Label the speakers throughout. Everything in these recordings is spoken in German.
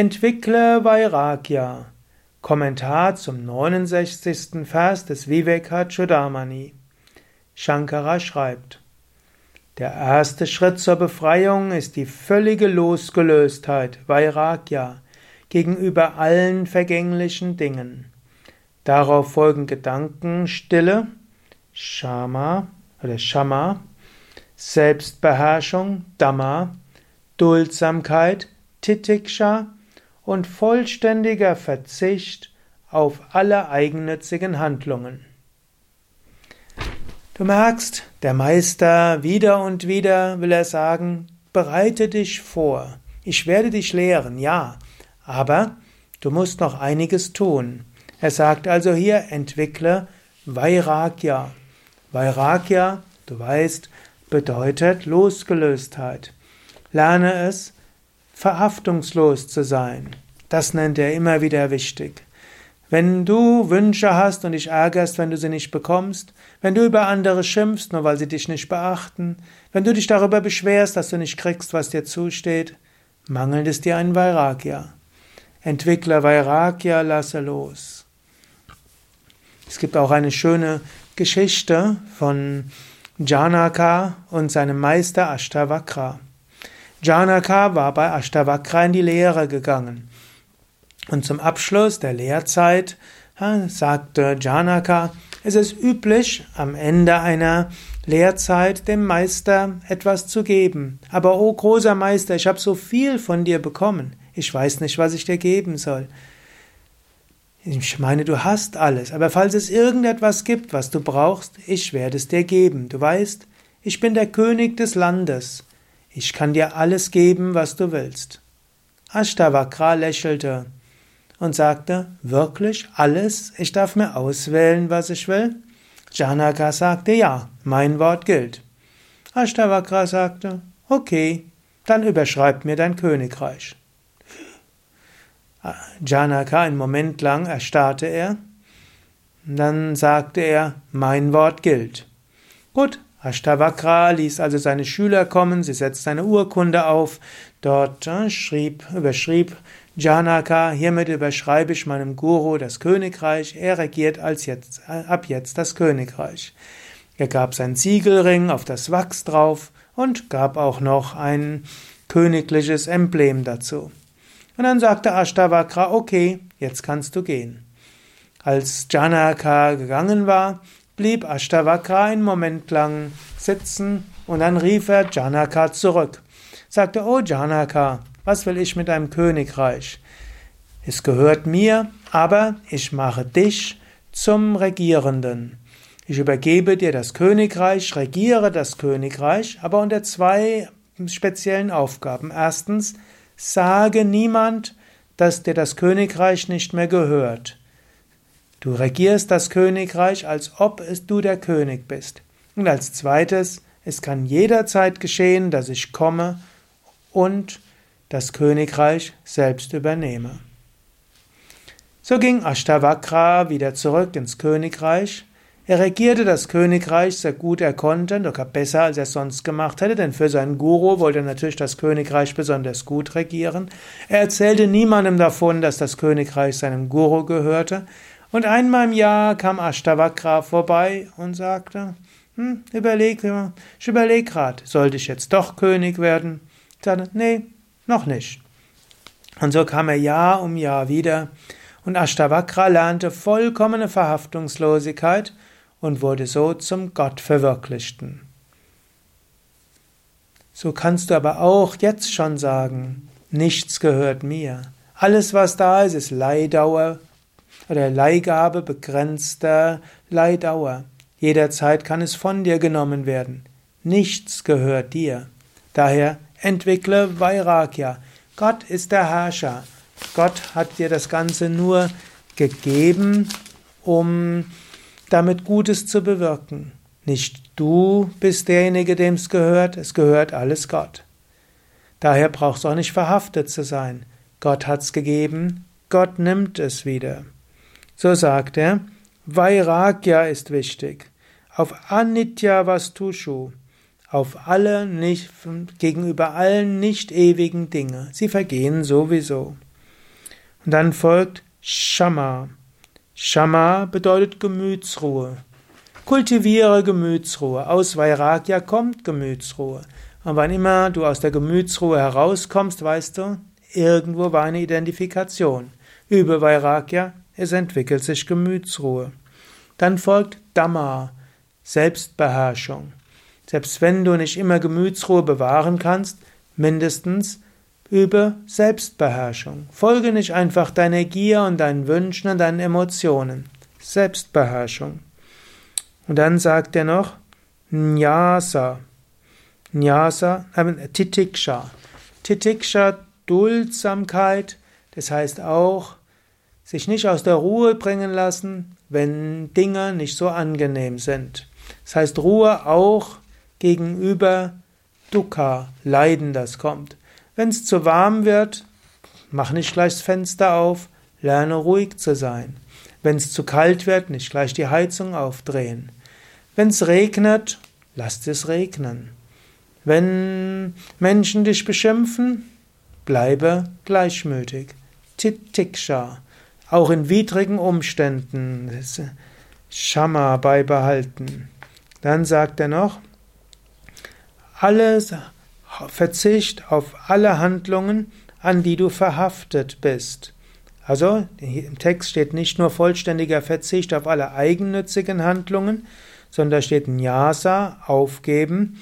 Speaker 1: Entwickle Vairagya. Kommentar zum 69. Vers des Vivekachudamani. Shankara schreibt, der erste Schritt zur Befreiung ist die völlige Losgelöstheit, Vairagya, gegenüber allen vergänglichen Dingen. Darauf folgen Gedanken, Stille, Shama oder Shama, Selbstbeherrschung, Dhamma, Duldsamkeit, Titiksha und vollständiger Verzicht auf alle eigennützigen Handlungen. Du merkst, der Meister wieder und wieder will er sagen, bereite dich vor. Ich werde dich lehren, ja, aber du musst noch einiges tun. Er sagt also hier, entwickle Vairagya. Vairagya, du weißt, bedeutet Losgelöstheit. Lerne es, verhaftungslos zu sein. Das nennt er immer wieder wichtig. Wenn du Wünsche hast und dich ärgerst, wenn du sie nicht bekommst, wenn du über andere schimpfst, nur weil sie dich nicht beachten, wenn du dich darüber beschwerst, dass du nicht kriegst, was dir zusteht, mangelt es dir ein Vairagya. Entwickle Vairagya, lasse los. Es gibt auch eine schöne Geschichte von Janaka und seinem Meister Ashtavakra. Janaka war bei Ashtavakra in die Lehre gegangen. Und zum Abschluss der Lehrzeit sagte Janaka, es ist üblich, am Ende einer Lehrzeit dem Meister etwas zu geben. Aber o oh, großer Meister, ich habe so viel von dir bekommen. Ich weiß nicht, was ich dir geben soll. Ich meine, du hast alles, aber falls es irgendetwas gibt, was du brauchst, ich werde es dir geben. Du weißt, ich bin der König des Landes. Ich kann dir alles geben, was du willst. Ashtavakra lächelte und sagte, wirklich alles? Ich darf mir auswählen, was ich will? Janaka sagte, ja, mein Wort gilt. Ashtavakra sagte, okay, dann überschreib mir dein Königreich. Janaka, einen Moment lang erstarrte er. Dann sagte er, mein Wort gilt. Gut, Ashtavakra ließ also seine Schüler kommen, sie setzte eine Urkunde auf, dort äh, schrieb, überschrieb Janaka, hiermit überschreibe ich meinem Guru das Königreich, er regiert als jetzt, äh, ab jetzt das Königreich. Er gab sein Siegelring auf das Wachs drauf und gab auch noch ein königliches Emblem dazu. Und dann sagte Ashtavakra, okay, jetzt kannst du gehen. Als Janaka gegangen war, blieb Ashtavakra einen Moment lang sitzen und dann rief er Janaka zurück. Sagte, oh Janaka, was will ich mit deinem Königreich? Es gehört mir, aber ich mache dich zum Regierenden. Ich übergebe dir das Königreich, regiere das Königreich, aber unter zwei speziellen Aufgaben. Erstens, sage niemand, dass dir das Königreich nicht mehr gehört. Du regierst das Königreich, als ob es du der König bist. Und als zweites, es kann jederzeit geschehen, dass ich komme und das Königreich selbst übernehme. So ging Ashtavakra wieder zurück ins Königreich. Er regierte das Königreich sehr gut er konnte, sogar besser als er sonst gemacht hätte, denn für seinen Guru wollte er natürlich das Königreich besonders gut regieren. Er erzählte niemandem davon, dass das Königreich seinem Guru gehörte, und einmal im Jahr kam Ashtavakra vorbei und sagte, hm, überleg, ich überlege gerade, sollte ich jetzt doch König werden? Ich nee, noch nicht. Und so kam er Jahr um Jahr wieder und Ashtavakra lernte vollkommene Verhaftungslosigkeit und wurde so zum Gottverwirklichten. So kannst du aber auch jetzt schon sagen, nichts gehört mir. Alles, was da ist, ist Leidauer, oder Leihgabe begrenzter Leihdauer. Jederzeit kann es von dir genommen werden. Nichts gehört dir. Daher entwickle Vairagya. Gott ist der Herrscher. Gott hat dir das Ganze nur gegeben, um damit Gutes zu bewirken. Nicht du bist derjenige, dem es gehört, es gehört alles Gott. Daher brauchst du auch nicht verhaftet zu sein. Gott hat's gegeben, Gott nimmt es wieder. So sagt er, Vairagya ist wichtig. Auf Anitya Vastushu, auf alle nicht, gegenüber allen nicht ewigen Dinge. Sie vergehen sowieso. Und dann folgt Shama. Shama bedeutet Gemütsruhe. Kultiviere Gemütsruhe. Aus Vairagya kommt Gemütsruhe. Und wann immer du aus der Gemütsruhe herauskommst, weißt du, irgendwo war eine Identifikation. Über Vairagya, es entwickelt sich Gemütsruhe. Dann folgt Dhamma, Selbstbeherrschung. Selbst wenn du nicht immer Gemütsruhe bewahren kannst, mindestens übe Selbstbeherrschung. Folge nicht einfach deiner Gier und deinen Wünschen und deinen Emotionen. Selbstbeherrschung. Und dann sagt er noch Nyasa. Nyasa, Titiksha. Titiksha, Duldsamkeit, das heißt auch, sich nicht aus der Ruhe bringen lassen, wenn Dinge nicht so angenehm sind. Das heißt Ruhe auch gegenüber Dukkha, Leiden, das kommt. Wenn es zu warm wird, mach nicht gleich das Fenster auf, lerne ruhig zu sein. Wenn es zu kalt wird, nicht gleich die Heizung aufdrehen. Wenn es regnet, lasst es regnen. Wenn Menschen dich beschimpfen, bleibe gleichmütig. Titiksha. Auch in widrigen Umständen Shama beibehalten. Dann sagt er noch, alles Verzicht auf alle Handlungen, an die du verhaftet bist. Also im Text steht nicht nur vollständiger Verzicht auf alle eigennützigen Handlungen, sondern steht Nyasa, aufgeben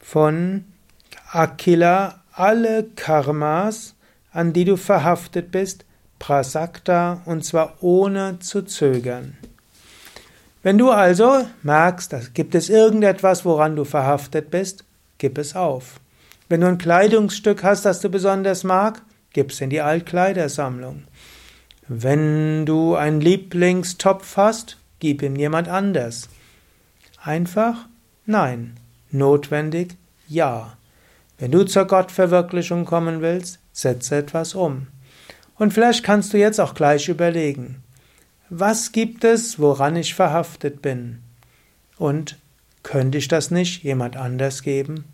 Speaker 1: von Akila, alle Karmas, an die du verhaftet bist, Prasakta, und zwar ohne zu zögern. Wenn du also merkst, dass gibt es irgendetwas, woran du verhaftet bist, gib es auf. Wenn du ein Kleidungsstück hast, das du besonders magst, gib es in die Altkleidersammlung. Wenn du einen Lieblingstopf hast, gib ihm jemand anders. Einfach? Nein. Notwendig? Ja. Wenn du zur Gottverwirklichung kommen willst, setze etwas um. Und vielleicht kannst du jetzt auch gleich überlegen, was gibt es, woran ich verhaftet bin? Und könnte ich das nicht jemand anders geben?